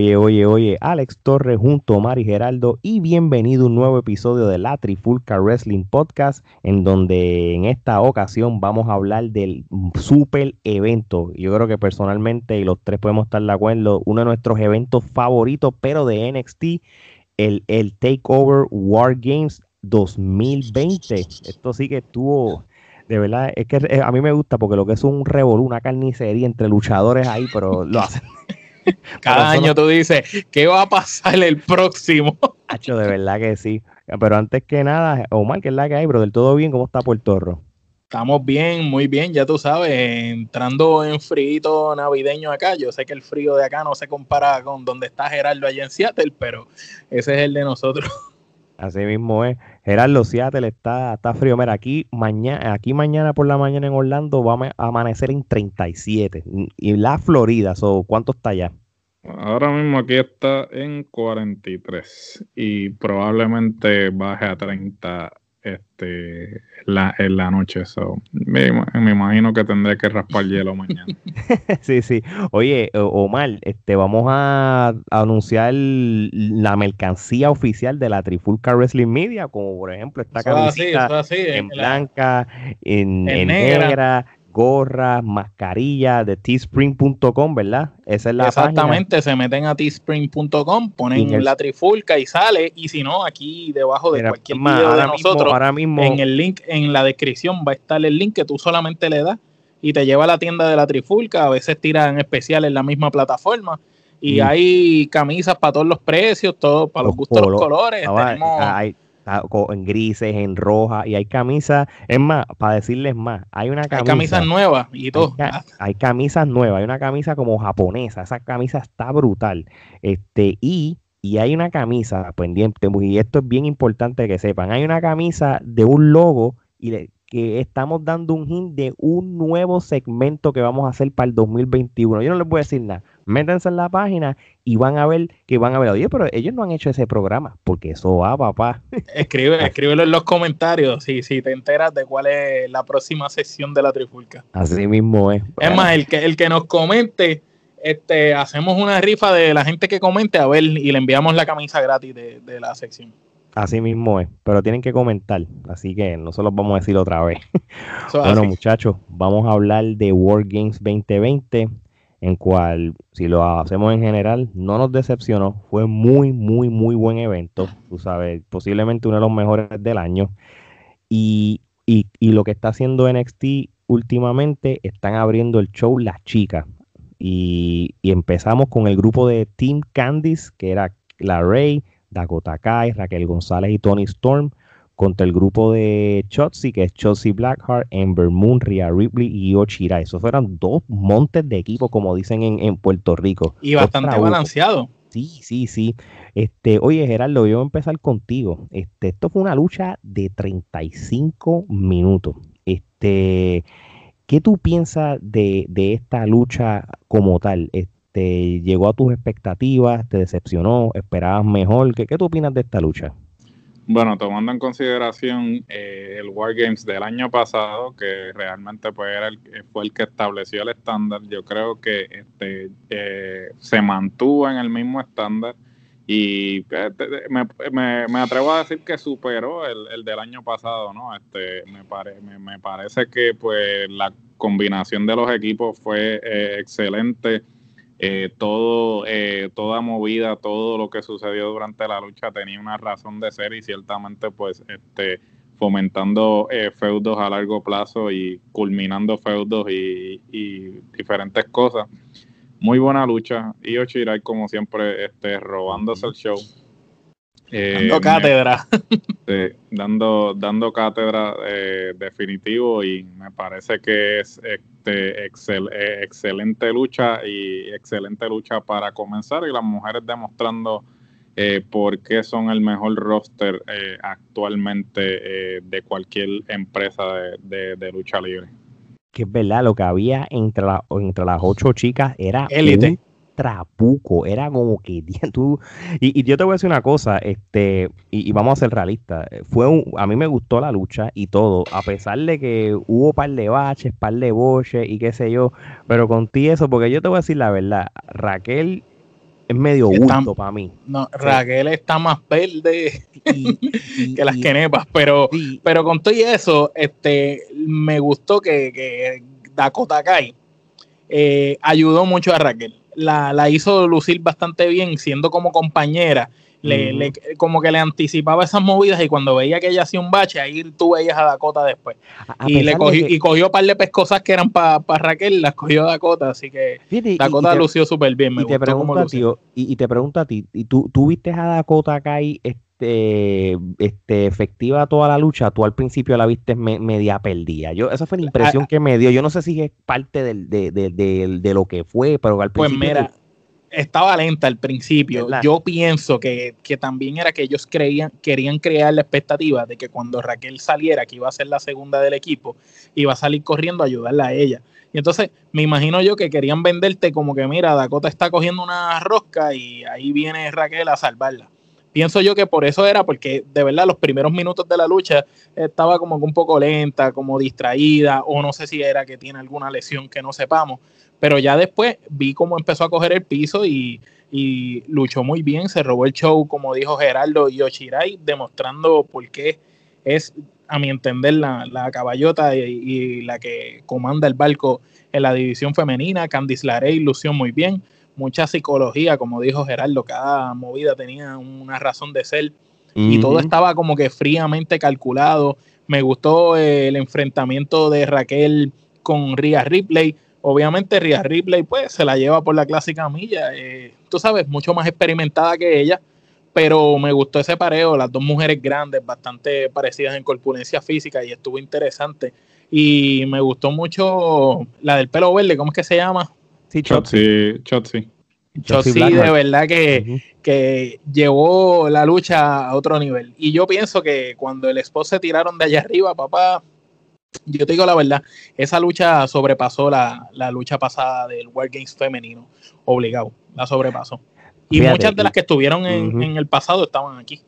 Oye, oye, oye, Alex Torres junto a Mari Geraldo y bienvenido a un nuevo episodio de la Trifulca Wrestling Podcast en donde en esta ocasión vamos a hablar del super evento. Yo creo que personalmente y los tres podemos estar de acuerdo, uno de nuestros eventos favoritos pero de NXT, el, el Takeover War Games 2020. Esto sí que estuvo de verdad, es que eh, a mí me gusta porque lo que es un revolú, una carnicería entre luchadores ahí, pero lo hacen. Cada año tú dices, ¿qué va a pasar el próximo? Hacho, de verdad que sí. Pero antes que nada, Omar, ¿qué es la que hay, bro? ¿Del todo bien? ¿Cómo está Puerto Rico? Estamos bien, muy bien, ya tú sabes, entrando en frío navideño acá. Yo sé que el frío de acá no se compara con donde está Gerardo allá en Seattle, pero ese es el de nosotros. Así mismo es. Gerardo, Seattle está, está frío. Mira, aquí mañana, aquí mañana por la mañana en Orlando va a amanecer en 37. Y la Florida, ¿cuánto está allá? Ahora mismo aquí está en 43 y probablemente baje a 30 este, la, en la noche. So, me, imagino que tendré que raspar hielo mañana. sí, sí. Oye, Omar, este, vamos a, anunciar la mercancía oficial de la Trifulca Wrestling Media, como por ejemplo esta camiseta en, blanca, en, negra gorras, mascarillas de teespring.com, ¿verdad? Esa es la Exactamente, se meten a teespring.com, ponen la trifulca y sale, y si no, aquí debajo de cualquier video de nosotros, ahora mismo, en el link, en la descripción va a estar el link que tú solamente le das y te lleva a la tienda de la trifulca, a veces tiran especial en la misma plataforma. Y hay camisas para todos los precios, todo, para los, gustos, los colores. Ah, en grises, en roja, y hay camisas, es más, para decirles más, hay una camisa. Hay camisas nuevas y todo. Hay, camisas nuevas, hay una camisa como japonesa, esa camisa está brutal. Este, y, y hay una camisa pendiente, y esto es bien importante que sepan, hay una camisa de un logo y que estamos dando un hint de un nuevo segmento que vamos a hacer para el 2021. Yo no les voy a decir nada. Métanse en la página y van a ver que van a ver, oye, pero ellos no han hecho ese programa, porque eso va, papá. Escribe, escríbelo en los comentarios si, si te enteras de cuál es la próxima sesión de la trifulca. Así mismo es. Es más, el que, el que nos comente, este, hacemos una rifa de la gente que comente a ver y le enviamos la camisa gratis de, de la sección. Así mismo es, pero tienen que comentar, así que no se los vamos a decir otra vez. bueno, muchachos, vamos a hablar de World Games 2020, en cual, si lo hacemos en general, no nos decepcionó. Fue muy, muy, muy buen evento, tú sabes, posiblemente uno de los mejores del año. Y, y, y lo que está haciendo NXT últimamente, están abriendo el show las chicas. Y, y empezamos con el grupo de Team Candice, que era la Rey, Dakota Kai, Raquel González y Tony Storm contra el grupo de Chotzi, que es Chotzi Blackheart, Ember Moon, Rhea Ripley y Ochira. Esos fueron dos montes de equipo, como dicen en, Puerto Rico. Y bastante balanceado. Sí, sí, sí. Este, oye, Gerardo, yo voy a empezar contigo. Este, esto fue una lucha de 35 minutos. Este, ¿qué tú piensas de, de esta lucha como tal? Este, te llegó a tus expectativas, te decepcionó, esperabas mejor. ¿Qué, qué tú opinas de esta lucha? Bueno, tomando en consideración eh, el Wargames del año pasado, que realmente pues, era el, fue el que estableció el estándar, yo creo que este, eh, se mantuvo en el mismo estándar y eh, me, atrevo a decir que superó el, del año pasado, ¿no? Este, me, me, parece que pues la combinación de los equipos fue excelente eh, todo, eh, toda movida, todo lo que sucedió durante la lucha tenía una razón de ser y ciertamente pues este fomentando eh, feudos a largo plazo y culminando feudos y, diferentes cosas. Muy buena lucha. Y Oshirai, como siempre, este, robándose el show. dando cátedra. dando, dando cátedra definitivo y me parece que es este, eh, excelente lucha y excelente lucha para comenzar y las mujeres demostrando eh, por qué son el mejor roster eh, actualmente de cualquier empresa de, lucha libre. Que es verdad, lo que había entre, entre las ocho chicas era élite trapuco, era como que tú, y, yo te voy a decir una cosa, este, y, vamos a ser realistas, fue un, a mí me gustó la lucha y todo, a pesar de que hubo par de baches, par de boches y qué sé yo, pero contigo eso, porque yo te voy a decir la verdad, Raquel es medio gusto para mí. No, Raquel está más verde que las quenepas, pero, pero con todo y eso, este, me gustó que, que Dakota Kai eh, ayudó mucho a Raquel. La, la hizo lucir bastante bien, siendo como compañera le, como que le anticipaba esas movidas y cuando veía que ella hacía un bache, ahí tú veías a Dakota después. y le cogió, y cogió un par de pescosas que eran para Raquel, las cogió Dakota, así que Dakota lució súper bien. Me y, te pregunta, tío, y, te pregunto a ti, ¿y tú, tú viste a Dakota acá este, este, efectiva toda la lucha, tú al principio la viste media perdida. Yo, esa fue la impresión ah, que me dio. Yo no sé si es parte del, de, de, de, lo que fue, pero al pues principio. Pues mira, estaba lenta al principio. Yo pienso que, también era que ellos creían, querían crear la expectativa de que cuando Raquel saliera, que iba a ser la segunda del equipo, iba a salir corriendo a ayudarla a ella. Y entonces me imagino yo que querían venderte como que, mira, Dakota está cogiendo una rosca y ahí viene Raquel a salvarla. Pienso yo que por eso era, porque de verdad los primeros minutos de la lucha estaba como un poco lenta, como distraída, o no sé si era que tiene alguna lesión que no sepamos. Pero ya después vi cómo empezó a coger el piso y, luchó muy bien, se robó el show, como dijo Gerardo Yoshirai, demostrando por qué es, a mi entender, la, caballota y, la que comanda el barco en la división femenina. Candice Larey lució muy bien, mucha psicología, como dijo Gerardo, cada movida tenía una razón de ser y todo estaba como que fríamente calculado. Me gustó el enfrentamiento de Raquel con Rhea Ripley Obviamente Rhea Ripley pues se la lleva por la clásica milla, eh, tú sabes, mucho más experimentada que ella, pero me gustó ese pareo, las dos mujeres grandes, bastante parecidas en corpulencia física y estuvo interesante. Y me gustó mucho la del pelo verde, ¿cómo es que se llama? Sí, Chotzi. Chotzi. Chotzi, de verdad que, que llevó la lucha a otro nivel. Y yo pienso que cuando el esposo se tiraron de allá arriba, papá, yo te digo la verdad, esa lucha sobrepasó la, lucha pasada del World Games femenino, obligado, la sobrepasó. Y muchas de las que estuvieron en, en el pasado estaban aquí.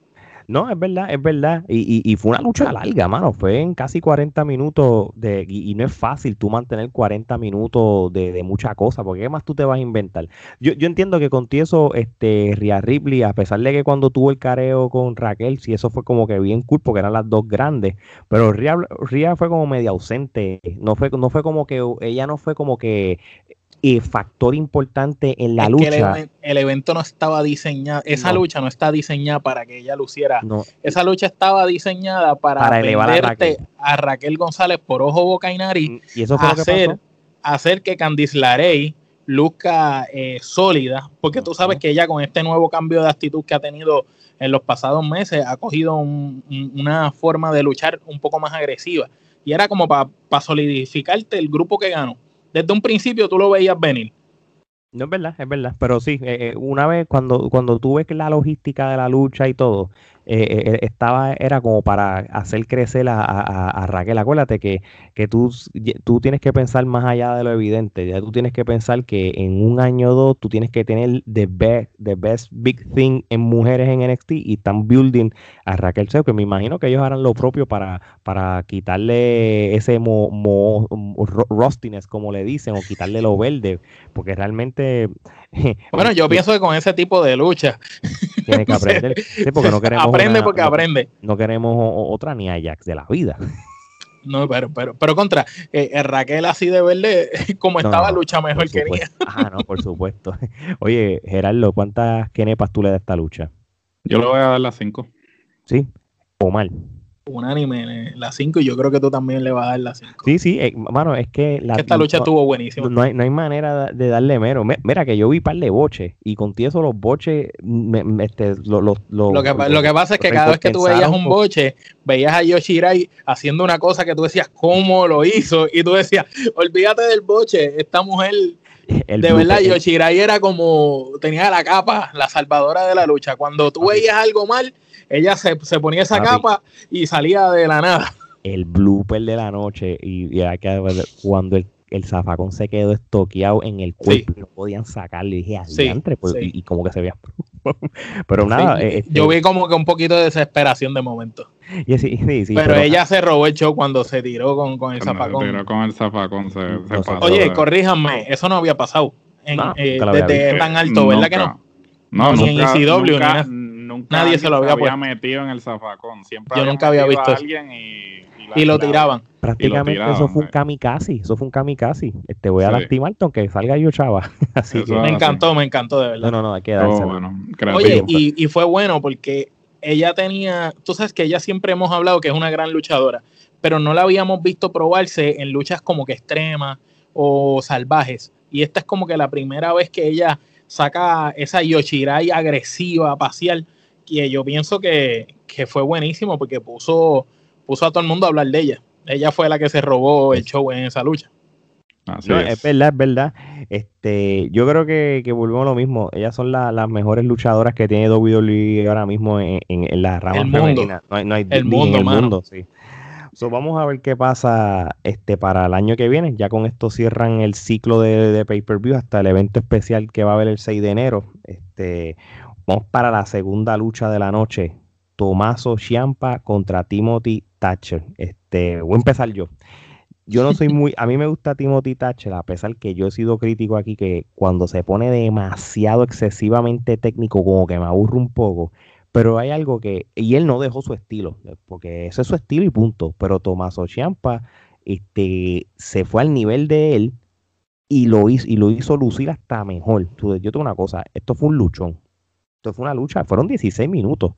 No, es verdad, es verdad. Y, y, fue una lucha larga, mano. Fue en casi 40 minutos de, y, no es fácil tú mantener 40 minutos de, de mucha cosa, porque ¿qué más tú te vas a inventar? Yo, yo entiendo que con eso, este, Ria Ripley, a pesar de que cuando tuvo el careo con Raquel, sí, eso fue como que bien cool, porque eran las dos grandes, pero Ria, Ria fue como media ausente. No fue, no fue como que, ella no fue como que y factor importante en la lucha. El, evento no estaba diseñado, esa lucha no está diseñada para que ella luciera. Esa lucha estaba diseñada para, para a Raquel. González por ojo, boca y nariz. Mm, y eso fue hacer, que hacer que Candice Larey luzca eh, sólida, porque tú sabes que ella con este nuevo cambio de actitud que ha tenido en los pasados meses ha cogido una forma de luchar un poco más agresiva. Y era como para solidificarte el grupo que ganó desde un principio tú lo veías venir. No es verdad, es verdad, pero sí, eh, eh, una vez cuando, cuando tú ves la logística de la lucha y todo, eh, eh, eh, estaba, era como para hacer crecer a, Raquel. Acuérdate que, que tú, tú tienes que pensar más allá de lo evidente. Ya tú tienes que pensar que en un año o dos tú tienes que tener the best, the best big thing en mujeres en NXT y están building a Raquel Seo, que me imagino que ellos harán lo propio para, para quitarle ese mo, rustiness, como le dicen, o quitarle lo verde, porque realmente... Bueno, yo pienso que con ese tipo de lucha... Tiene que aprender. porque no queremos aprende porque aprende. No queremos otra ni Ajax de la vida. No, pero, pero, pero contra, eh, Raquel así de verde, como estaba, lucha mejor que Ah, no, por supuesto. Oye, Gerardo, ¿cuántas kenepas tú le das a esta lucha? Yo le voy a dar las cinco. ¿Sí? ¿O mal? Unánime la 5 y yo creo que tú también le vas a dar la 5. Sí, sí, eh, mano, es que la, esta lucha estuvo buenísima. No hay, no hay manera de darle menos. Mira que yo vi par de boches y con eso los boches este, lo, lo, lo, que, lo que pasa es que cada vez que tú veías un boche, veías a Yoshirai haciendo una cosa que tú decías, ¿cómo lo hizo? Y tú decías, olvídate del boche, esta mujer de verdad, Yoshirai era como, tenía la capa, la salvadora de la lucha. Cuando tú veías algo mal, ella se, ponía esa capa y salía de la nada. El blooper de la noche y, cuando el, el, zafacón se quedó estoqueado en el cuerpo y no podían sacarle. Y dije, pues, y, como que se veía. Pero nada. Eh, yo este vi como que un poquito de desesperación de momento. pero, ella se robó el show cuando se tiró con, con el zafacón. con el zafacón Oye, corríjanme, eso no había pasado en, eh, desde tan alto, ¿verdad que no? No, ni en Nadie se lo había, metido en el zafacón. Siempre Yo nunca había visto a alguien y, y, lo tiraban. Prácticamente eso fue un kamikaze, eso fue un kamikaze. Este, voy a lastimarte aunque salga yo chava. Así que, me encantó, me encantó de verdad. No, no, no, hay que darse. Oye, y, y fue bueno porque ella tenía, tú sabes que ella siempre hemos hablado que es una gran luchadora, pero no la habíamos visto probarse en luchas como que extremas o salvajes. Y esta es como que la primera vez que ella saca esa Yoshirai agresiva, pacial, y yo pienso que, fue buenísimo porque puso, puso a todo el mundo a hablar de ella. Ella fue la que se robó el show en esa lucha. es. verdad, es verdad. Este, yo creo que, que volvemos a lo mismo. Ellas son las mejores luchadoras que tiene WWE ahora mismo en, en, la rama femenina. No hay, el mundo, el mundo, sí. vamos a ver qué pasa este para el año que viene. Ya con esto cierran el ciclo de, de pay-per-view hasta el evento especial que va a haber el 6 de enero. Este, vamos para la segunda lucha de la noche. Tomaso Ciampa contra Timothy Thatcher. Este, voy a empezar yo. Yo no soy muy, a mí me gusta Timothy Thatcher, a pesar que yo he sido crítico aquí, que cuando se pone demasiado excesivamente técnico, como que me aburro un poco. Pero hay algo que, y él no dejó su estilo, porque ese es su estilo y punto. Pero Tomaso Ciampa este, se fue al nivel de él y lo hizo, y lo hizo lucir hasta mejor. Yo tengo una cosa, esto fue un luchón. Esto fue una lucha, fueron 16 minutos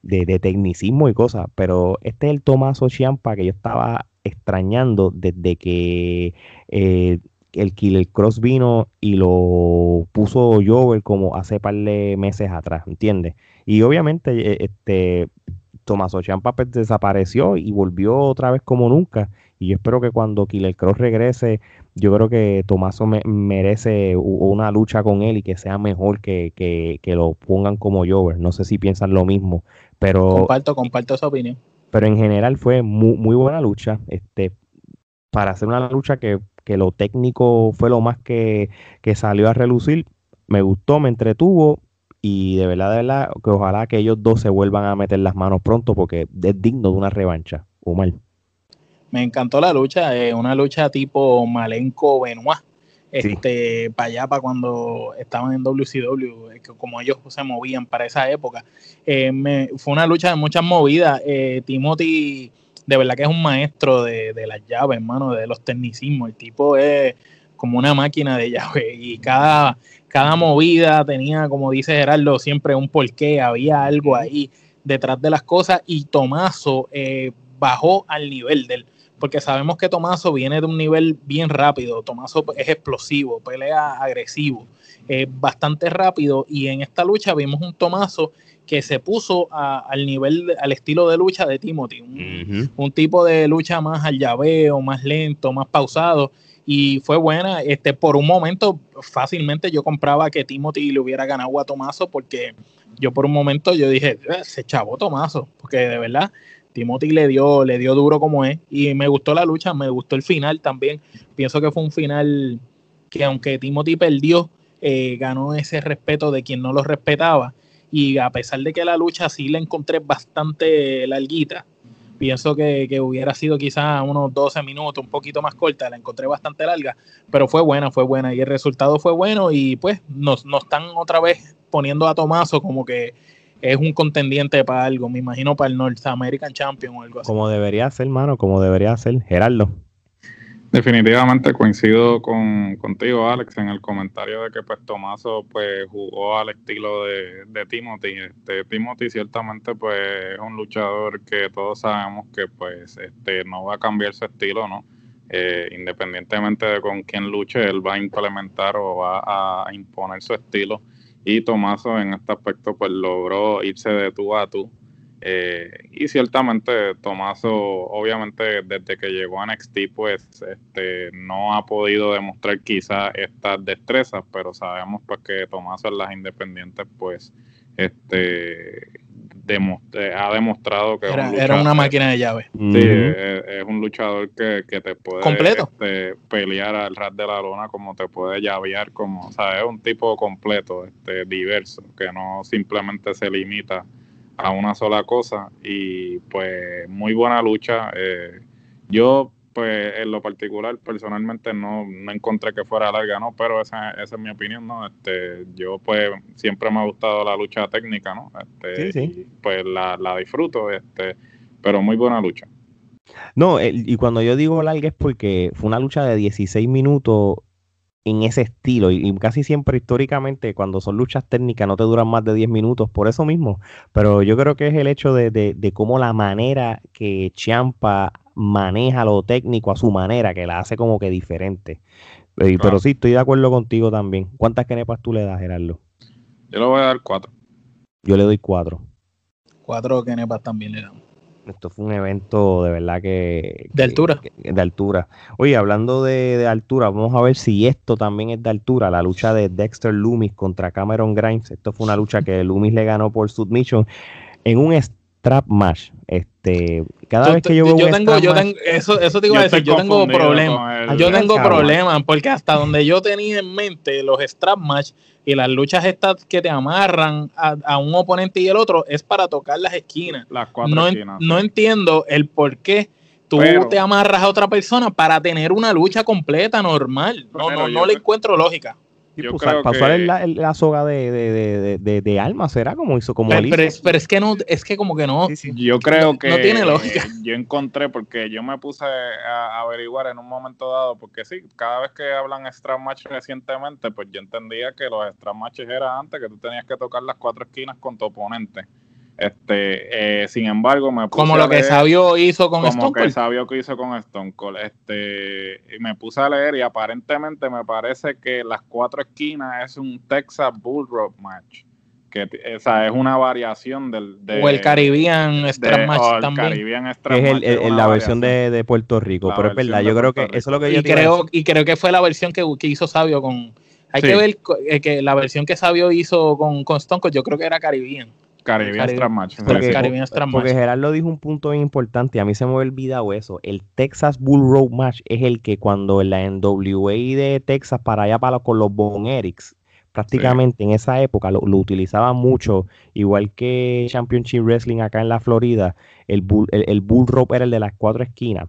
de, tecnicismo y cosas, pero este es el Tomaso Ciampa que yo estaba extrañando desde que eh, el Killer Cross vino y lo puso Jover como hace par de meses atrás, ¿entiendes? Y obviamente eh, este Tomaso Ciampa pues, desapareció y volvió otra vez como nunca. Y yo espero que cuando Killer Cross regrese, yo creo que Tomaso merece una lucha con él y que sea mejor que, que, lo pongan como Jover. No sé si piensan lo mismo, pero... Comparto, comparto esa opinión. Pero en general fue muy, muy buena lucha. Este, para hacer una lucha que, que lo técnico fue lo más que, que salió a relucir, me gustó, me entretuvo y de verdad, de verdad, que ojalá que ellos dos se vuelvan a meter las manos pronto porque es digno de una revancha. mal me encantó la lucha, eh, una lucha tipo Malenko Benoit. Este, para allá, para cuando estaban en WCW, como ellos se movían para esa época. Eh, fue una lucha de muchas movidas. Eh, Timothy, de verdad que es un maestro de, las llaves, hermano, de los tecnicismos. El tipo es como una máquina de llaves y cada, cada movida tenía, como dice Gerardo, siempre un porqué, había algo ahí detrás de las cosas y Tomaso bajó al nivel del porque sabemos que Tomaso viene de un nivel bien rápido, Tomaso es explosivo, pelea agresivo, es bastante rápido. Y en esta lucha vimos un Tomaso que se puso al nivel, al estilo de lucha de Timothy, un, tipo de lucha más al llaveo, más lento, más pausado. Y fue buena. Este, por un momento, fácilmente yo compraba que Timothy le hubiera ganado a Tomaso porque yo por un momento yo dije, eh, se chavó Tomaso, porque de verdad Timothy le dio, le dio duro como es. Y me gustó la lucha, me gustó el final también. Pienso que fue un final que aunque Timothy perdió, eh, ganó ese respeto de quien no lo respetaba. Y a pesar de que la lucha sí la encontré bastante larguita, pienso que, hubiera sido quizás unos 12 minutos, un poquito más corta, la encontré bastante larga, pero fue buena, fue buena y el resultado fue bueno y pues nos, nos están otra vez poniendo a Tomaso como que es un contendiente para algo, me imagino para el North American Champion o algo así. Como debería ser, hermano, como debería ser. Gerardo. Definitivamente coincido con, contigo, Alex, en el comentario de que pues Tomaso pues jugó al estilo de, de Timothy. Este, Timothy ciertamente pues es un luchador que todos sabemos que pues este no va a cambiar su estilo, ¿no? Eh, independientemente de con quién luche, él va a implementar o va a imponer su estilo y Tomaso en este aspecto pues logró irse de tú a tú. Eh, y ciertamente Tomaso, obviamente desde que llegó a NXT, pues este, no ha podido demostrar quizás estas destrezas, pero sabemos pues que Tomaso en las independientes pues este ha demostrado que era, una máquina de llaves. Sí, es, un luchador que, te puede ¿Completo? Este, pelear al ras de la lona, como te puede llavear, como, o sea, es un tipo completo, este, diverso, que no simplemente se limita a una sola cosa. Y pues muy buena lucha. Eh, yo pues en lo particular, personalmente no, no encontré que fuera larga, ¿no? Pero esa, esa es mi opinión, ¿no? Este, yo pues siempre me ha gustado la lucha técnica, ¿no? Este, sí, sí. pues la, la disfruto, este, pero muy buena lucha. No, y cuando yo digo larga es porque fue una lucha de 16 minutos en ese estilo y, casi siempre históricamente cuando son luchas técnicas no te duran más de 10 minutos por eso mismo, pero yo creo que es el hecho de, de, cómo la manera que Champa maneja lo técnico a su manera que la hace como que diferente. Eh, pero sí, estoy de acuerdo contigo también. ¿Cuántas kenepas tú le das, Gerardo? Yo le voy a dar cuatro. Yo le doy cuatro. Cuatro kenepas también le damos. Esto fue un evento de verdad que... De altura. de altura. Oye, hablando de, altura, vamos a ver si esto también es de altura. La lucha de Dexter Loomis contra Cameron Grimes. Esto fue una lucha que Loomis le ganó por submission en un strap match. Este, cada vez que yo veo yo tengo, yo tengo, eso, eso te iba a decir, yo tengo problemas. Yo tengo problemas porque hasta donde yo tenía en mente los strap match y las luchas estas que te amarran a, un oponente y el otro es para tocar las esquinas. Las cuatro no, esquinas. No entiendo el por qué tú te amarras a otra persona para tener una lucha completa normal. No, no, no le encuentro lógica. Yo pues, creo pasó que... la, la, soga de, de, de, de, alma, ¿será? Como hizo como pero, pero, es, pero, es, que no, es que como que no. Yo creo que no tiene lógica. Yo encontré, porque yo me puse a averiguar en un momento dado, porque sí, cada vez que hablan extra match recientemente, pues yo entendía que los extra matches era antes que tú tenías que tocar las cuatro esquinas con tu oponente. Este, eh, sin embargo, me puse como lo que Sabio hizo con Stone Cold. que Sabio que hizo con Stone Cold. Este, me puse a leer y aparentemente me parece que las cuatro esquinas es un Texas Bull Rope match. Que esa es una variación del o el Caribbean Extra Match también. Caribbean es, el, la versión de, de, Puerto Rico, pero es verdad, yo creo que eso es lo que yo y creo y creo que fue la versión que, que hizo Sabio con hay que ver eh, que la versión que Sabio hizo con, con Stone Cold, yo creo que era Caribbean. Caribbean Match. Porque, Gerardo dijo un punto bien importante, a mí se me ha olvidado eso. El Texas Bull Road Match es el que cuando en la NWA de Texas para allá para con los Bon Erics, prácticamente en esa época lo, lo utilizaban mucho, igual que Championship Wrestling acá en la Florida, el Bull, el, bull Rope era el de las cuatro esquinas.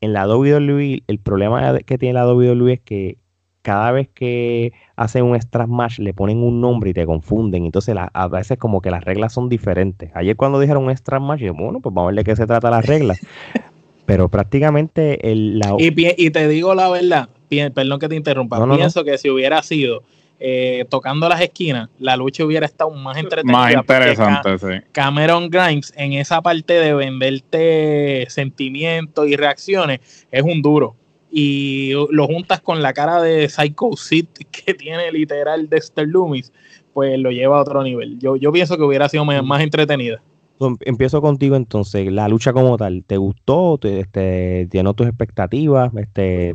En la WWE, el problema que tiene la WWE es que cada vez que hacen un strap match le ponen un nombre y te confunden. Entonces a veces como que las reglas son diferentes. Ayer cuando dijeron un strap match, yo, bueno, pues vamos a ver de qué se trata las reglas. Pero prácticamente el... La... Y, y te digo la verdad, perdón que te interrumpa, pienso que si hubiera sido eh, tocando las esquinas, la lucha hubiera estado más entretenida. Más interesante, sí. Cameron Grimes en esa parte de venderte sentimientos y reacciones es un duro y lo juntas con la cara de Psycho Sid que tiene literal Dexter Loomis, pues lo lleva a otro nivel. Yo, yo pienso que hubiera sido más, entretenida. Empiezo contigo entonces, la lucha como tal, ¿te gustó? ¿Te, este, llenó tus expectativas? Este,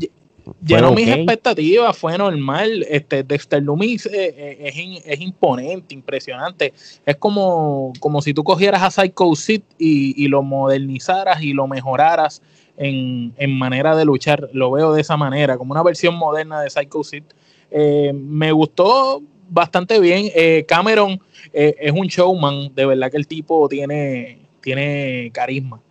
llenó mis expectativas, fue normal. Este, Dexter Loomis eh, eh, es, imponente, impresionante. Es como, como si tú cogieras a Psycho Sid y, y lo modernizaras y lo mejoraras en, manera de luchar. Lo veo de esa manera, como una versión moderna de Psycho Sid. Eh, me gustó bastante bien. Eh, Cameron eh, es un showman, de verdad que el tipo tiene, tiene carisma.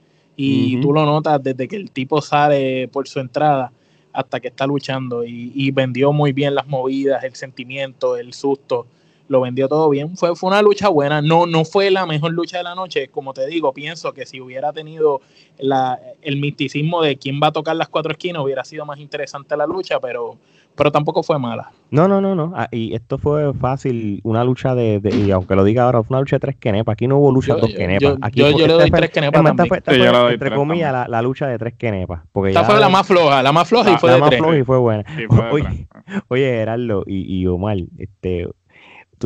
Y tú lo notas desde que el tipo sale por su entrada hasta que está luchando. Y, y vendió muy bien las movidas, el sentimiento, el susto lo vendió todo bien. Fue, fue una lucha buena. No, no fue la mejor lucha de la noche. Como te digo, pienso que si hubiera tenido la, el misticismo de quién va a tocar las cuatro esquinas, hubiera sido más interesante la lucha, pero, pero tampoco fue mala. No, no, no, no. Ah, y esto fue fácil, una lucha de, y aunque lo diga ahora, fue una lucha de tres quenepas. Aquí no hubo lucha de dos quenepas. Aquí yo, yo le doy tres quenepas también. entre comillas, la, la, lucha de tres quenepas. Porque Esta fue la más floja, la más floja y fue la más floja y fue buena. oye, oye, Gerardo y, y Omar, este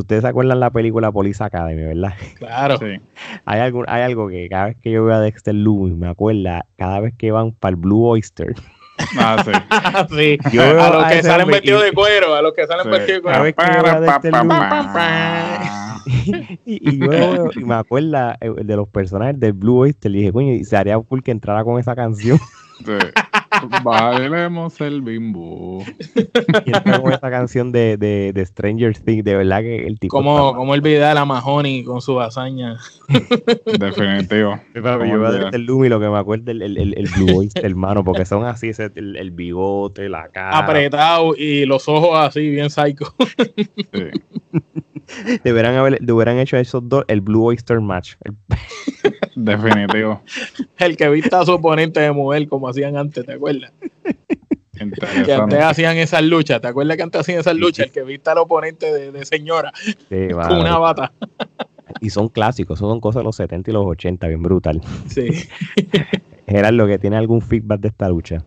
Ustedes se acuerdan la película Police Academy, ¿verdad? Claro. Sí. Hay, algo, hay algo que cada vez que yo veo a Dexter Loomis me acuerda, cada vez que van para el Blue Oyster. Ah, sí. sí. a los que salen vestidos de cuero, a los que salen vestidos de cuero. Cada vez que yo veo a Dexter y, y, yo y me acuerda eh, de los personajes del Blue Oyster y dije, coño, y se haría cool que entrara con esa canción. Sí. Bailemos el bimbo. Y con esta canción de, de, de, Stranger Things, de verdad que el tipo. Como, como olvidar a Mahoney con su hazaña. Definitivo. yo voy a el Lumi lo que me acuerdo el, el, el, Blue Oyster, hermano, porque son así, ese, el, el, bigote, la cara. Apretado y los ojos así, bien psycho. Sí. Deberán, haber, deberán hecho esos dos el Blue Oyster Match. Definitivo. el que vista a su oponente de mujer como hacían antes, ¿te acuerdas? Que antes hacían esas luchas, ¿te acuerdas que antes hacían esas luchas? El que vista al oponente de, señora con una bata. Y son clásicos, son cosas de los 70 y los 80, bien brutal. Sí. lo que tiene algún feedback de esta lucha?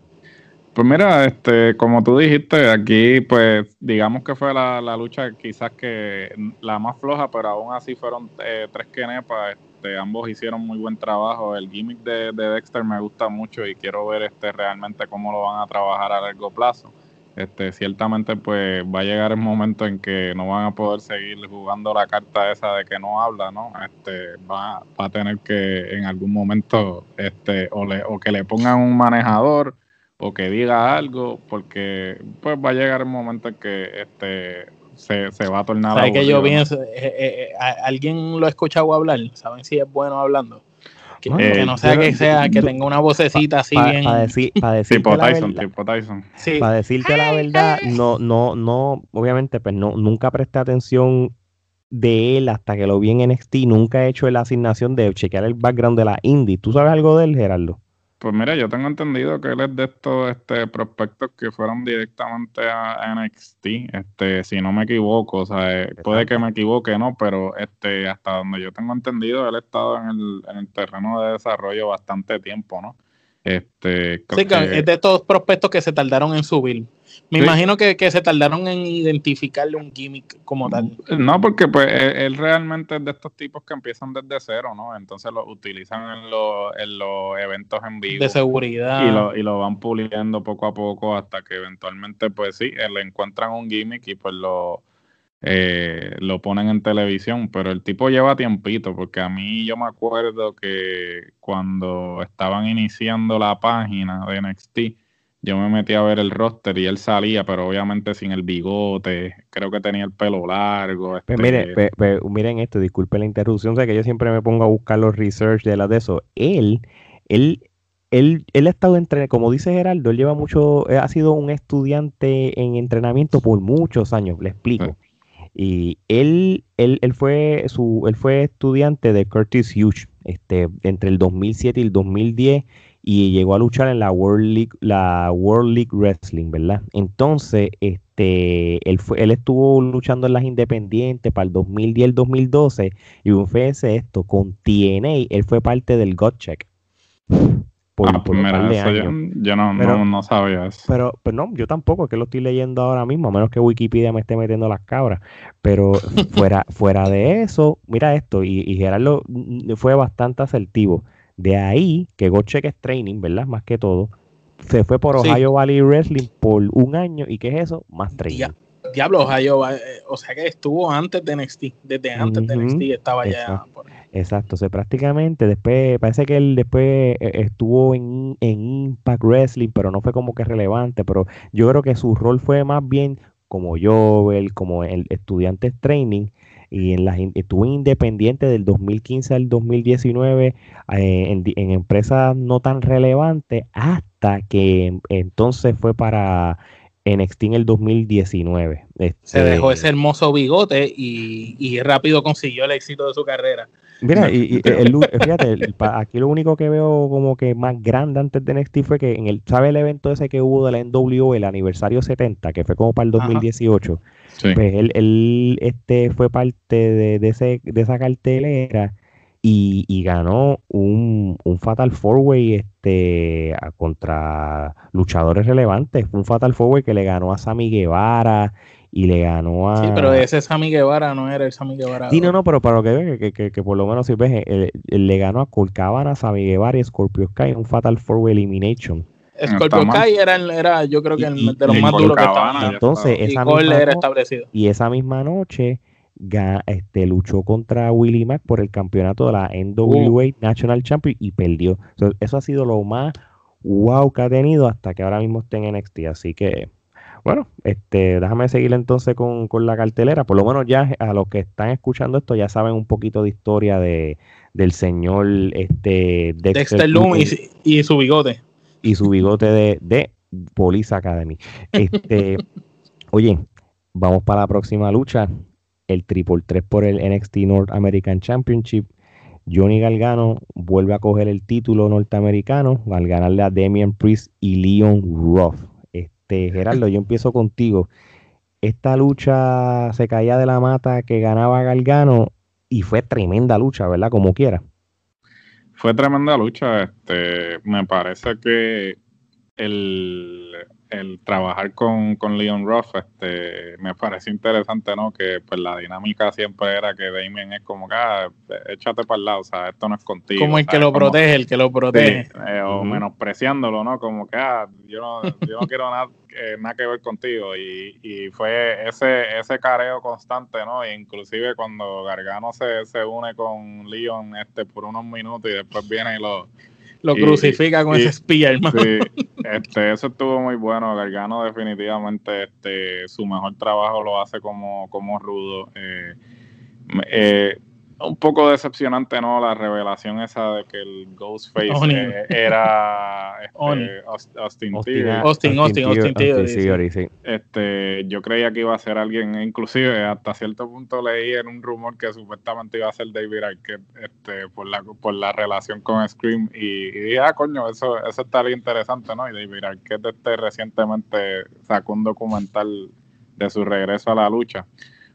Pues mira, este, como tú dijiste, aquí pues digamos que fue la, lucha quizás que la más floja, pero aún así fueron eh, tres kenepas, este, ambos hicieron muy buen trabajo. El gimmick de, Dexter me gusta mucho y quiero ver este realmente cómo lo van a trabajar a largo plazo. Este, ciertamente pues va a llegar el momento en que no van a poder seguir jugando la carta esa de que no habla, ¿no? Este, va, va a tener que en algún momento este, o, le, o que le pongan un manejador o que diga algo, porque pues va a llegar el momento en que este se, se va a tornar. ¿Sabes que yo pienso? Eh, eh, eh, ¿Alguien lo ha escuchado hablar? ¿Saben si es bueno hablando? Que no, sea que sea, que tenga una vocecita así bien. Para decir, tipo Tyson, tipo Tyson. Para decirte la verdad, no, no, no, obviamente, pues no, nunca presté atención de él hasta que lo vi en NXT. Nunca he hecho la asignación de chequear el background de la indie. ¿Tú sabes algo de él, Gerardo? Pues mira, yo tengo entendido que él es de estos este, prospectos que fueron directamente a NXT, este, si no me equivoco, o sea, eh, puede que me equivoque, ¿no? Pero este, hasta donde yo tengo entendido, él ha estado en el, en el terreno de desarrollo bastante tiempo, ¿no? Este, sí, es de estos prospectos que se tardaron en subir. Me imagino que, se tardaron en identificarle un gimmick como tal. No, porque pues él, realmente es de estos tipos que empiezan desde cero, ¿no? Entonces lo utilizan en, los eventos en vivo. De seguridad. Y lo, y lo van puliendo poco a poco hasta que eventualmente, pues sí, le encuentran un gimmick y pues lo, eh, lo ponen en televisión, pero el tipo lleva tiempito, porque a mí yo me acuerdo que cuando estaban iniciando la página de NXT, yo me metí a ver el roster y él salía, pero obviamente sin el bigote, creo que tenía el pelo largo. Pues este... miren esto, disculpe la interrupción, sé que yo siempre me pongo a buscar los research de las de eso. Él, él, él, él ha estado entre, como dice Geraldo, él lleva mucho, ha sido un estudiante en entrenamiento por muchos años, le explico. Y él, él, él, fue su, él fue estudiante de Curtis Hughes este, entre el 2007 y el 2010 y llegó a luchar en la World League, la World League Wrestling, ¿verdad? Entonces, este, él, fue, él estuvo luchando en las independientes para el 2010 2012 y un fíjense esto, con TNA, él fue parte del God Check por, ah, pues Yo, no, sabía eso. Pero, pero no, yo tampoco, es que lo estoy leyendo ahora mismo, a menos que Wikipedia me esté metiendo las cabras. Pero fuera, fuera de eso, mira esto, y, y Gerardo fue bastante asertivo. De ahí, que Gocheck es training, ¿verdad? Más que todo, se fue por Ohio Valley Wrestling por un año, ¿y qué es eso? Más training. Diablo, Ohio, eh, o sea que estuvo antes de NXT, desde antes de NXT estaba ya por Exacto, o sea, prácticamente después, parece que él después eh, estuvo en, Impact Wrestling, pero no fue como que relevante, pero yo creo que su rol fue más bien como él, como el estudiante training, y en las estuvo independiente del 2015 al 2019 eh, en, en, empresas no tan relevantes hasta que entonces fue para NXT en el 2019. Se dejó ese hermoso bigote y, y rápido consiguió el éxito de su carrera. Mira, y, fíjate, aquí lo único que veo como que más grande antes de NXT fue que en el, ¿sabe el evento ese que hubo de la NWO, el aniversario 70, que fue como para el 2018? Pues él, él, este, fue parte de, ese, de esa cartelera y, ganó un, un Fatal Four Way este, contra luchadores relevantes. Fue un Fatal Four Way que le ganó a Sammy Guevara y le ganó a. Sí, pero ese Sammy Guevara no era el Sammy Guevara. Sí, no, no, pero para lo que ve, que, que, por lo menos si ves, él, le ganó a Colcabana, Sammy Guevara y Scorpio Sky en un Fatal Four Way Elimination. Scorpio Sky era, era, yo creo que el, de los más duros que estaba. Entonces, esa misma era establecido. Y esa misma noche este, luchó contra Willie Mack por el campeonato de la NWA uh. National Champion y perdió. eso ha sido lo más wow que ha tenido hasta que ahora mismo esté en NXT. Así que, bueno, este, déjame seguir entonces con, la cartelera. Por lo menos ya a los que están escuchando esto ya saben un poquito de historia de, del señor este, Dexter, Dexter y, su bigote. Y su bigote de, de Police Academy. Este, oye, vamos para la próxima lucha. El triple 3 por el NXT North American Championship. Johnny Galgano vuelve a coger el título norteamericano al ganarle a Damian Priest y Leon Ruff. Este, Gerardo, yo empiezo contigo. Esta lucha se caía de la mata que ganaba Galgano y fue tremenda lucha, ¿verdad? Como quiera. Fue tremenda lucha. Este, me parece que el, el trabajar con, con Leon Ruff, este, me parece interesante, ¿no? Que pues la dinámica siempre era que Damien es como que, ah, échate para el lado, o sea, esto no es contigo. Como el que lo protege, el que lo protege. Eh, o menospreciándolo, ¿no? Como que, ah, yo no, yo no quiero nada, eh, nada que ver contigo. Y, y fue ese, ese careo constante, ¿no? E inclusive cuando Gargano se, se une con Leon este, por unos minutos y después viene y lo lo crucifica con ese espía, hermano. Sí, este, eso estuvo muy bueno. Gargano definitivamente este, su mejor trabajo lo hace como, como rudo. Eh, eh, un poco decepcionante, ¿no? La revelación esa de que el Ghostface eh, era este, Austin, Austin, Austin, Austin, Austin, Theory, sí. Este, yo creía que iba a ser alguien, inclusive hasta cierto punto leí en un rumor que supuestamente iba a ser David Arquette este, por, la, por la relación con Scream y, dije, ah, coño, eso, eso estaría interesante, ¿no? Y David Arquette este, recientemente sacó un documental de su regreso a la lucha.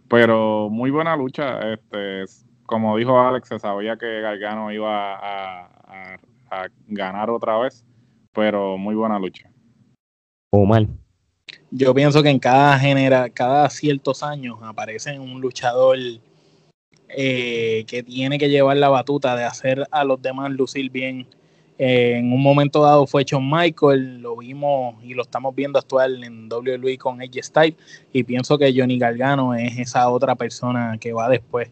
Pero muy buena lucha, este como dijo Alex, se sabía que Gargano iba a, ganar otra vez, pero muy buena lucha. O mal. Yo pienso que en cada genera, cada ciertos años aparece un luchador eh, que tiene que llevar la batuta de hacer a los demás lucir bien. Eh, en un momento dado fue Shawn Michael, lo vimos y lo estamos viendo actual en WWE con Edge Style y pienso que Johnny Gargano es esa otra persona que va después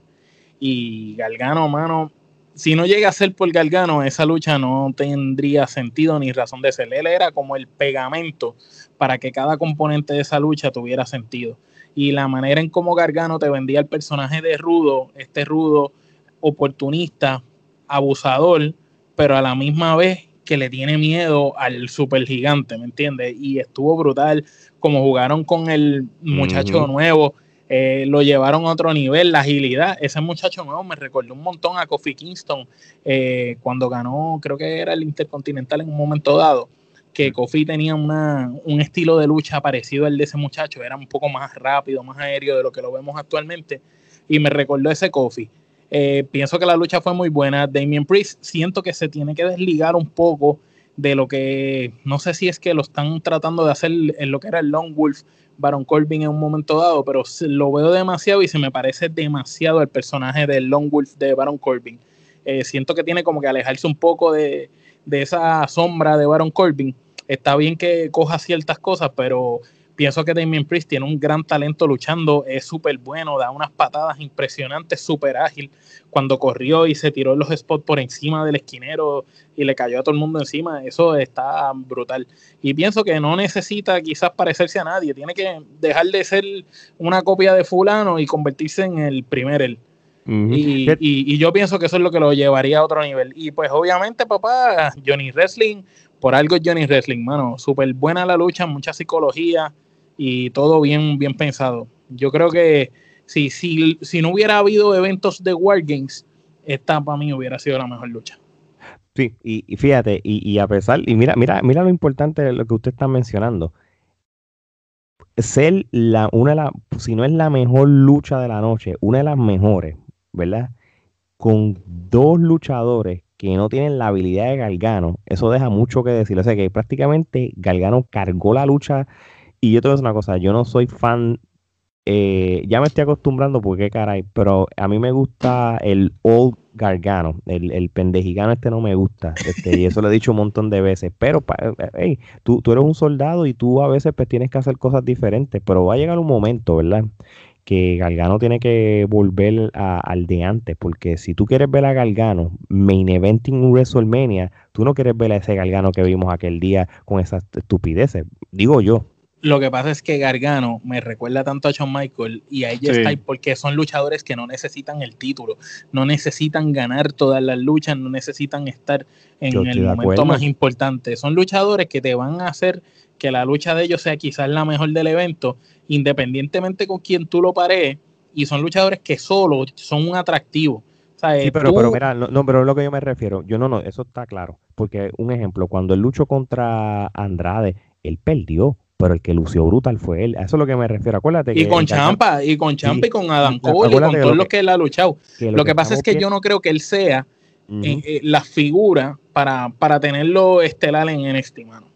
y Galgano, mano, si no llega a ser por Galgano, esa lucha no tendría sentido ni razón de ser. Él era como el pegamento para que cada componente de esa lucha tuviera sentido. Y la manera en cómo Gargano te vendía el personaje de Rudo, este Rudo oportunista, abusador, pero a la misma vez que le tiene miedo al super gigante, ¿me entiendes? Y estuvo brutal como jugaron con el muchacho nuevo eh, lo llevaron a otro nivel, la agilidad. Ese muchacho nuevo me recordó un montón a Kofi Kingston eh, cuando ganó, creo que era el Intercontinental en un momento dado, que Kofi tenía una, un estilo de lucha parecido al de ese muchacho, era un poco más rápido, más aéreo de lo que lo vemos actualmente, y me recordó ese Kofi. Eh, pienso que la lucha fue muy buena. Damien Priest, siento que se tiene que desligar un poco de lo que no sé si es que lo están tratando de hacer en lo que era el Long Wolf Baron Corbin en un momento dado, pero lo veo demasiado y se me parece demasiado el personaje de Long Wolf de Baron Corbin. Eh, siento que tiene como que alejarse un poco de, de esa sombra de Baron Corbin. Está bien que coja ciertas cosas, pero Pienso que Damien Priest tiene un gran talento luchando, es súper bueno, da unas patadas impresionantes, súper ágil. Cuando corrió y se tiró los spots por encima del esquinero y le cayó a todo el mundo encima, eso está brutal. Y pienso que no necesita quizás parecerse a nadie, tiene que dejar de ser una copia de fulano y convertirse en el primer él. y, y, yo pienso que eso es lo que lo llevaría a otro nivel. Y pues obviamente, papá, Johnny Wrestling, por algo es Johnny Wrestling, mano. Súper buena la lucha, mucha psicología y todo bien, bien pensado. Yo creo que si, si, si no hubiera habido eventos de Wargames, esta para mí hubiera sido la mejor lucha. Sí, y, fíjate, y, a pesar, y mira, mira, mira lo importante de lo que usted está mencionando. Ser la, una de las, si no es la mejor lucha de la noche, una de las mejores, ¿verdad? Con dos luchadores que no tienen la habilidad de Galgano, eso deja mucho que decir. O sea que prácticamente Galgano cargó la lucha y yo te voy a decir una cosa, yo no soy fan, eh, ya me estoy acostumbrando porque caray, pero a mí me gusta el old Gargano, el, el pendejigano este no me gusta, este, y eso lo he dicho un montón de veces, pero hey, tú, tú eres un soldado y tú a veces pues tienes que hacer cosas diferentes, pero va a llegar un momento, ¿verdad? que Galgano tiene que volver al de antes, porque si tú quieres ver a Galgano main eventing WrestleMania, tú no quieres ver a ese Galgano que vimos aquel día con esas estupideces, digo yo. Lo que pasa es que Gargano me recuerda tanto a Shawn Michael y a ella está porque son luchadores que no necesitan el título, no necesitan ganar todas las luchas, no necesitan estar en el momento más importante. Son luchadores que te van a hacer que la lucha de ellos sea quizás la mejor del evento, independientemente con quien tú lo parees, y son luchadores que solo son un atractivo. sí, pero, pero mira, no, no, pero es lo que yo me refiero. Yo no, no, eso está claro. Porque un ejemplo, cuando él luchó contra Andrade, él perdió pero el que lució brutal fue él. A eso es lo que me refiero. Acuérdate y con Champa, y con Champa, y con Adam Cole, y con todos los que, él ha luchado. lo, que, pasa es que yo no creo que él sea eh, eh, la figura para, para tenerlo estelar en este mano.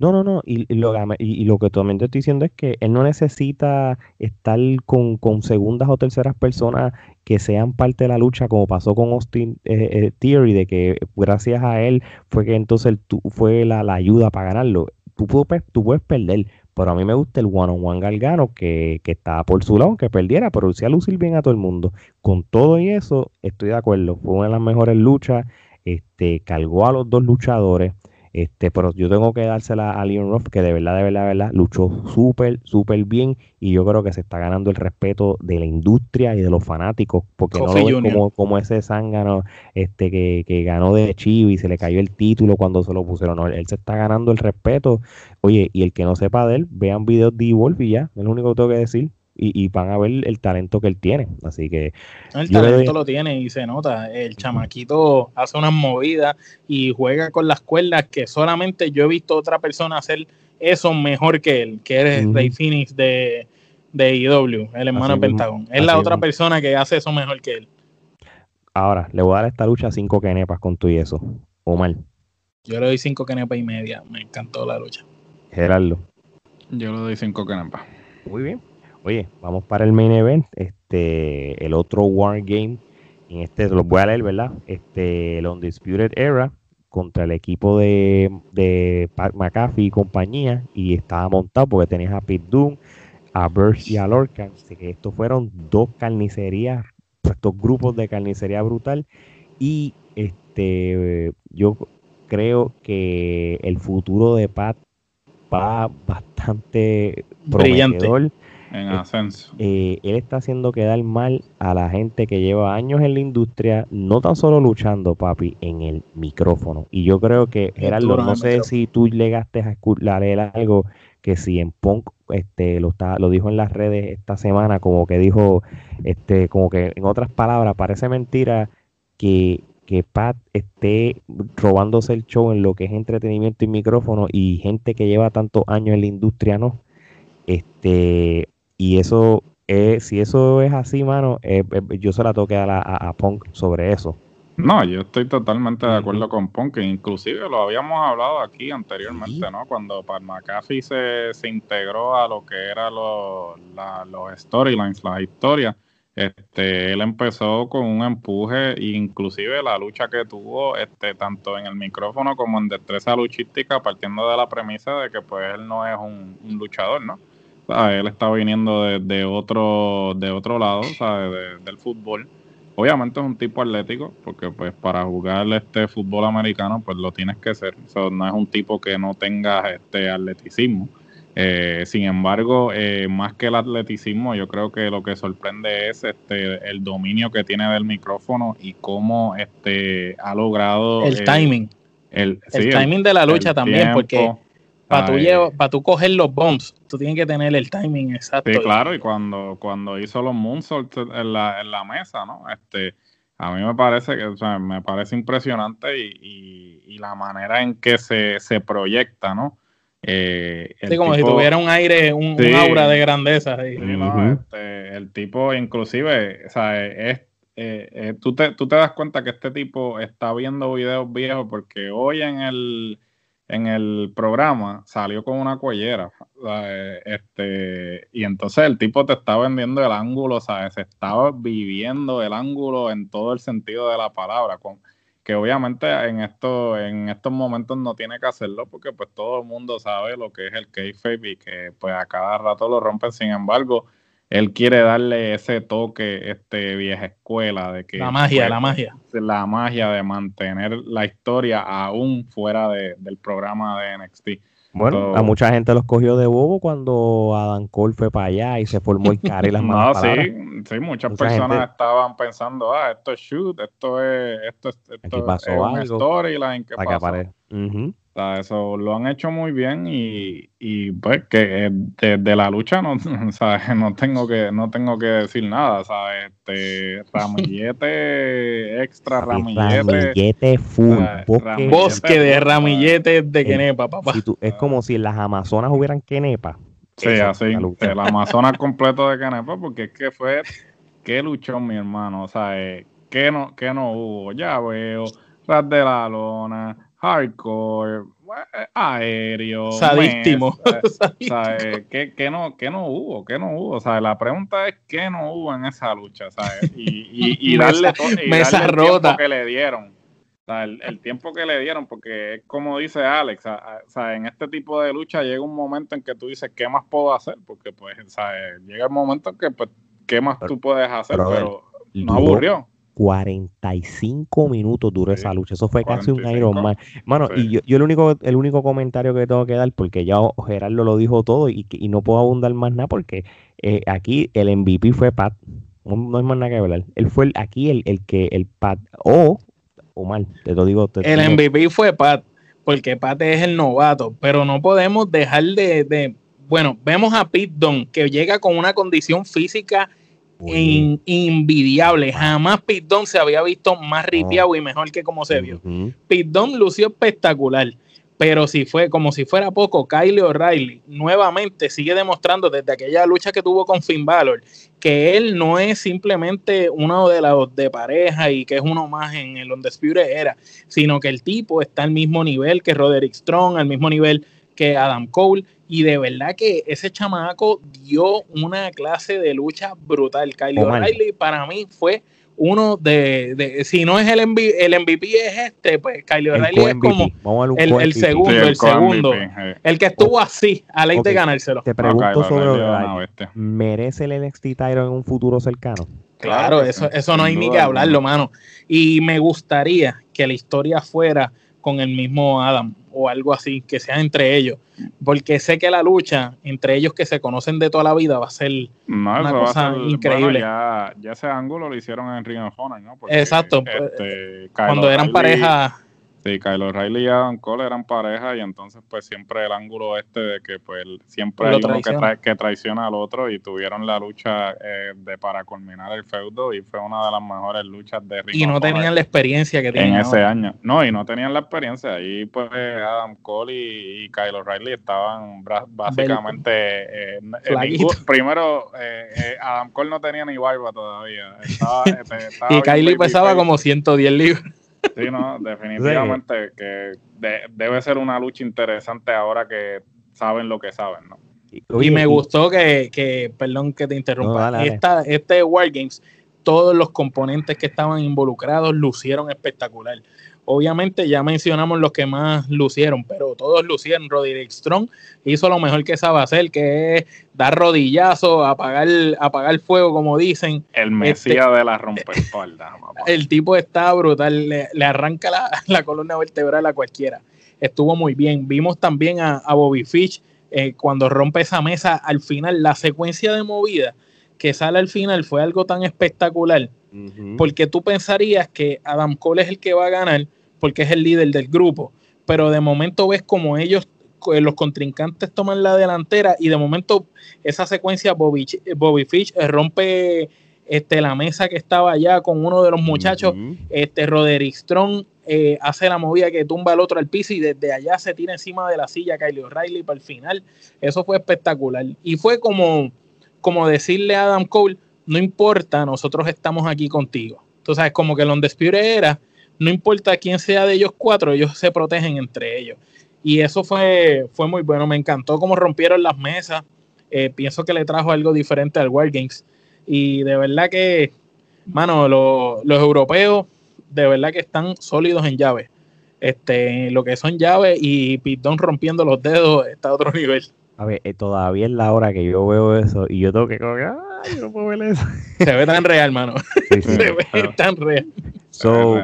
No, no, no. Y, lo, y, lo que también te estoy diciendo es que él no necesita estar con, con segundas o terceras personas que sean parte de la lucha, como pasó con Austin eh, Theory, de que gracias a él fue que entonces fue la, la ayuda para ganarlo tú, puedes, perder, pero a mí me gusta el one-on-one Galgano que, que estaba por su lado, que perdiera, pero lucía lucir bien a todo el mundo. Con todo y eso, estoy de acuerdo. Fue una de las mejores luchas. Este, cargó a los dos luchadores. Este, pero yo tengo que dársela a Leon Ruff, que de verdad, de verdad, de verdad, luchó súper, súper bien. Y yo creo que se está ganando el respeto de la industria y de los fanáticos, porque no lo ven como, como, ese zángano este, que, que ganó de Chivo y se le cayó el título cuando se lo pusieron. No, él se está ganando el respeto. Oye, y el que no sepa de él, vean videos de Evolve y ya, es lo único que tengo que decir y, van a ver el talento que él tiene. Así que. El talento lo tiene y se nota. El chamaquito hace unas movidas y juega con las cuerdas que solamente yo he visto otra persona hacer eso mejor que él, que es uh Ray Phoenix de, de IW, el hermano de Pentagon. Es la otra persona que hace eso mejor que él. Ahora, le voy a dar esta lucha cinco kenepas con tú y eso. Omar. Yo le doy cinco kenepas y media. Me encantó la lucha. Gerardo. Yo le doy cinco kenepas. Muy bien. Oye, vamos para el main event, este, el otro War Game, en este lo voy a leer, ¿verdad? Este, el Undisputed Era contra el equipo de, de Pat McAfee y compañía, y estaba montado porque tenías a Pete Doom, a Burst y a Lorcan, así que estos fueron dos carnicerías, estos grupos de carnicería brutal, y este, yo creo que el futuro de Pat va bastante brillante. En ascenso. Eh, él está haciendo quedar mal a la gente que lleva años en la industria, no tan solo luchando, papi, en el micrófono. Y yo creo que, Gerardo, no sé si tú llegaste a, escuchar algo que si en Punk este, lo, está, lo dijo en las redes esta semana, como que dijo, este, como que en otras palabras, parece mentira que, que Pat esté robándose el show en lo que es entretenimiento y micrófono y gente que lleva tantos años en la industria no. Este, y eso, es, si eso es así, mano, eh, eh, yo se la toque a, a, Punk sobre eso. No, yo estoy totalmente de acuerdo con Punk, inclusive lo habíamos hablado aquí anteriormente, ¿no? Cuando Pat McAfee se, se integró a lo que eran los storylines, las historias, este, él empezó con un empuje, inclusive la lucha que tuvo, este, tanto en el micrófono como en destreza luchística, partiendo de la premisa de que pues él no es un, un luchador, ¿no? Él está viniendo de, otro, de otro lado, del fútbol. Obviamente es un tipo atlético, porque pues para jugar este fútbol americano, pues lo tienes que ser. no es un tipo que no tenga este atleticismo. Eh, sin embargo, eh, más que el atleticismo, yo creo que lo que sorprende es este el dominio que tiene del micrófono y cómo este ha logrado el timing. El, timing de la lucha también, porque para tú, pa tú coger los bombs, tú tienes que tener el timing exacto. Sí, claro, y cuando, cuando hizo los moonsaults en la, en la mesa, ¿no? Este, a mí me parece que, o sea, me parece impresionante y, y, la manera en que se, se proyecta, ¿no? Eh, sí, como si tuviera un aire, un, aura de grandeza. este, el tipo, inclusive, o sea, es, eh, eh, tú, te, tú te das cuenta que este tipo está viendo videos viejos porque hoy en el en el programa salió con una cuellera. Este, y entonces el tipo te está vendiendo el ángulo, ¿sabes? Se estaba viviendo el ángulo en todo el sentido de la palabra. Con, que obviamente en, esto, en estos momentos no tiene que hacerlo porque pues todo el mundo sabe lo que es el kayfabe y que pues a cada rato lo rompen. Sin embargo, él quiere darle ese toque, este vieja escuela de que la magia, la magia, la magia de mantener la historia aún fuera del programa de NXT. Bueno, a mucha gente los cogió de bobo cuando Adam Cole fue para allá y se formó el cara y las manos. no, sí, sí, muchas personas estaban pensando, ah, esto es shoot, esto es, esto, esto pasó es una storyline que pasó. Eso lo han hecho muy bien y, y pues que de, de, la lucha no, ¿sabes? no tengo que no tengo que decir nada, ¿sabes? Este ramillete extra ramillete. Ramillete full. bosque, de ramilletes de Kenepa, papá. es como si las Amazonas hubieran Kenepa. Sí, así, el Amazonas completo de Kenepa, porque es que fue que luchó mi hermano, o sea, que no, que no hubo, ya veo, ras de la lona, hardcore, eh, aéreo, sadístimo. ¿sabes? ¿Qué, qué, no, ¿Qué no hubo? ¿Qué no hubo? La pregunta es qué no hubo en esa lucha, ¿sabes? Y, y, y darle, todo, y darle el tiempo que le dieron. El, el, tiempo que le dieron, porque es como dice Alex, en este tipo de lucha llega un momento en que tú dices, ¿qué más puedo hacer? Porque pues, ¿sabes? llega el momento en que, pues, ¿qué más tú puedes hacer? Pero, no aburrió. 45 minutos duró esa lucha. Eso fue casi un Iron Man. Mano, y yo, yo, el único el único comentario que tengo que dar, porque ya Gerardo lo dijo todo y, y no puedo abundar más nada, porque eh, aquí el MVP fue Pat. No, hay más nada que hablar. Él fue aquí el, el que el Pat. O, o mal, te lo digo. el MVP fue Pat, porque Pat es el novato, pero no podemos dejar de, de bueno, vemos a Pete Don que llega con una condición física in, invidiable. Jamás Pitón se había visto más ripiado y mejor que como se vio. Uh lució espectacular. Pero si fue como si fuera poco, Kylie O'Reilly nuevamente sigue demostrando desde aquella lucha que tuvo con Finn Balor que él no es simplemente uno de los de pareja y que es uno más en el Undisputed Era, sino que el tipo está al mismo nivel que Roderick Strong, al mismo nivel que Adam Cole y de verdad que ese chamaco dio una clase de lucha brutal. Kyle O'Reilly para mí fue uno de, si no es el, MVP, el MVP es este, pues Kyle O'Reilly es como el, segundo, el, segundo, el que estuvo así a ley de ganárselo. Te pregunto sobre ¿merece el NXT Tyro en un futuro cercano? Claro, eso, eso no hay ni que hablarlo, mano. Y me gustaría que la historia fuera con el mismo Adam o algo así, que sea entre ellos, porque sé que la lucha entre ellos que se conocen de toda la vida va a ser una cosa increíble. ya, ya, ese ángulo lo hicieron en Ring of Honor, ¿no? Exacto, este, cuando eran pareja Sí, Kyle O'Reilly y Adam Cole eran pareja y entonces pues siempre el ángulo este de que pues siempre hay uno que, traiciona al otro y tuvieron la lucha eh, de para culminar el feudo y fue una de las mejores luchas de Ring Y no tenían la experiencia que tenían en ese año. No, y no tenían la experiencia. Ahí pues Adam Cole y, Kyle O'Reilly estaban básicamente eh, primero eh, Adam Cole no tenía ni barba todavía. Este, y Kylie pesaba como 110 libras. Sí, no, definitivamente que debe ser una lucha interesante ahora que saben lo que saben, ¿no? Y, me gustó que, perdón que te interrumpa, esta, este Wargames, todos los componentes que estaban involucrados lucieron espectacular. Obviamente ya mencionamos los que más lucieron, pero todos lucieron. Roderick Strong hizo lo mejor que sabe hacer, que es dar rodillazo, apagar, apagar fuego, como dicen. El este, de la rompeespalda. el tipo está brutal, le, arranca la, columna vertebral a cualquiera. Estuvo muy bien. Vimos también a, Bobby Fish eh, cuando rompe esa mesa al final, la secuencia de movida que sale al final fue algo tan espectacular. Porque tú pensarías que Adam Cole es el que va a ganar, porque es el líder del grupo, pero de momento ves como ellos, eh, los contrincantes toman la delantera y de momento esa secuencia Bobby, Bobby Fish eh, rompe este, la mesa que estaba allá con uno de los muchachos, este, Roderick Strong eh, hace la movida que tumba al otro al piso y desde allá se tira encima de la silla Kylie O'Reilly para el final. Eso fue espectacular. Y fue como, como decirle a Adam Cole, no importa, nosotros estamos aquí contigo. Entonces, es como que el Undisputed era no importa quién sea de ellos cuatro, ellos se protegen entre ellos. Y eso fue, fue muy bueno. Me encantó cómo rompieron las mesas. Eh, pienso que le trajo algo diferente al World Games. Y de verdad que, mano, los europeos de verdad que están sólidos en llave. Este, lo que son llaves y Pitón rompiendo los dedos está a otro nivel. A ver, eh, todavía es la hora que yo veo eso y yo tengo que ay, no puedo ver eso. Se ve tan real, mano. Se ve tan real. So,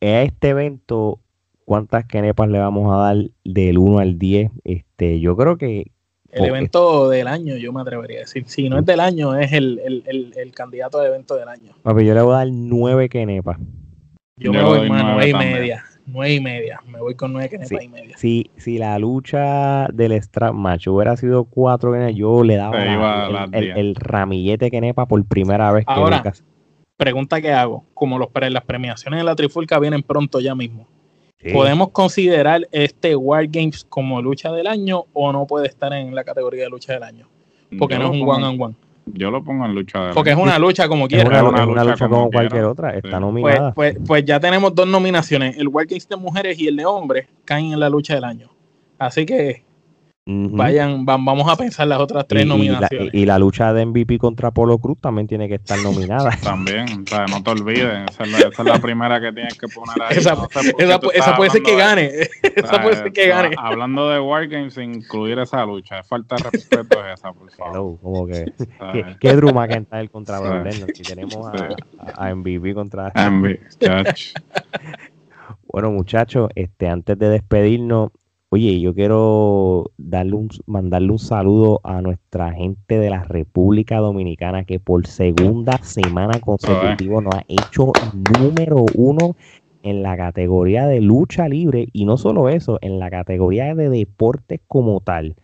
a este evento, ¿cuántas kenepas le vamos a dar del 1 al 10? Este, yo creo que el evento del año, yo me atrevería a decir. Si no es del año, es el, candidato de evento del año. Papi, yo le voy a dar nueve kenepas. Yo, me voy más nueve y media. Nueve y media. Me voy con nueve kenepas y media. Si, si la lucha del strap match hubiera sido cuatro kenepas, yo le daba el, ramillete kenepa por primera vez. Ahora, pregunta que hago. Como los, las premiaciones de la Trifulca vienen pronto ya mismo. ¿Podemos considerar este War Games como lucha del año o no puede estar en la categoría de lucha del año? Porque no es un one on one. Yo lo pongo en lucha del Porque es una lucha como quiera. Es una, lucha, como, cualquier otra. Está nominada. Pues, pues, pues, ya tenemos dos nominaciones. El War Games de mujeres y el de hombres caen en la lucha del año. Así que Vayan, vamos a pensar las otras tres nominaciones. Y la, lucha de MVP contra Polo Cruz también tiene que estar nominada. también, o sea, no te olvides, esa es la, primera que tienes que poner ahí. Esa, puede ser que gane. esa puede ser que gane. Hablando de Wargames, incluir esa lucha, falta de respeto es esa, por favor. como que, ¿qué, qué Drew McIntyre contra Brock Si tenemos a, MVP contra... MVP, bueno, muchachos, este, antes de despedirnos, Oye, yo quiero darle un, mandarle un saludo a nuestra gente de la República Dominicana que por segunda semana consecutiva nos ha hecho número uno en la categoría de lucha libre. Y no solo eso, en la categoría de deportes como tal.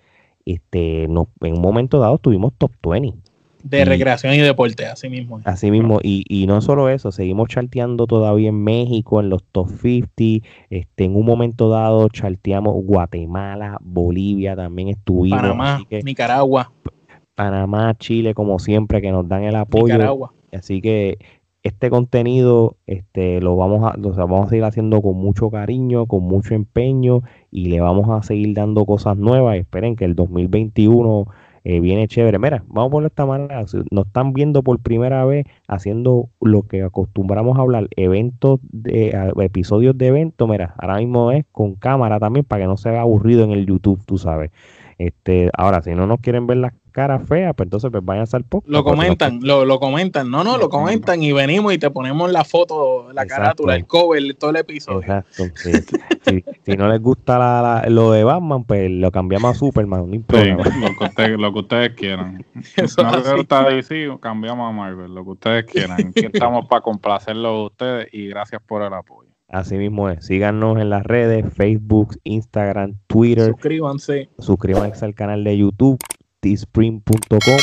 Este, en un momento dado tuvimos top 20 de recreación y deporte, así mismo. Así mismo, y, y no solo eso, seguimos charteando todavía en México, en los top 50, este, en un momento dado charteamos Guatemala, Bolivia, también estuvimos. Panamá, Nicaragua. Panamá, Chile, como siempre, que nos dan el apoyo. Nicaragua. Así que este contenido este, lo, vamos a, lo vamos a seguir haciendo con mucho cariño, con mucho empeño y le vamos a seguir dando cosas nuevas. Esperen que el 2021 eh, viene chévere. Mira, vamos de esta manera. Nos están viendo por primera vez haciendo lo que acostumbramos a hablar, eventos, de, episodios de eventos. Mira, ahora mismo es con cámara también para que no se vea aburrido en el YouTube, tú sabes. Este, ahora, si no nos quieren ver las cara fea, pues entonces pues vayan al podcast. Lo comentan, lo, lo, comentan. No, no, lo comentan y venimos y te ponemos la foto, la carátula, el cover, todo el episodio. Exacto. si, no les gusta lo de Batman, pues lo cambiamos a Superman, no importa. lo, que ustedes quieran. Eso no les gusta DC, cambiamos a Marvel, lo que ustedes quieran. Aquí estamos para complacerlo a ustedes y gracias por el apoyo. Así mismo es. Síganos en las redes, Facebook, Instagram, Twitter. Suscríbanse. Suscríbanse al canal de YouTube teespring.com,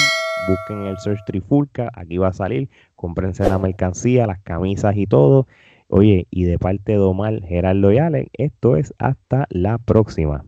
busquen el search Trifulca, aquí va a salir, cómprense la mercancía, las camisas y todo. Oye, y de parte de Omar Gerardo y Alex, esto es hasta la próxima.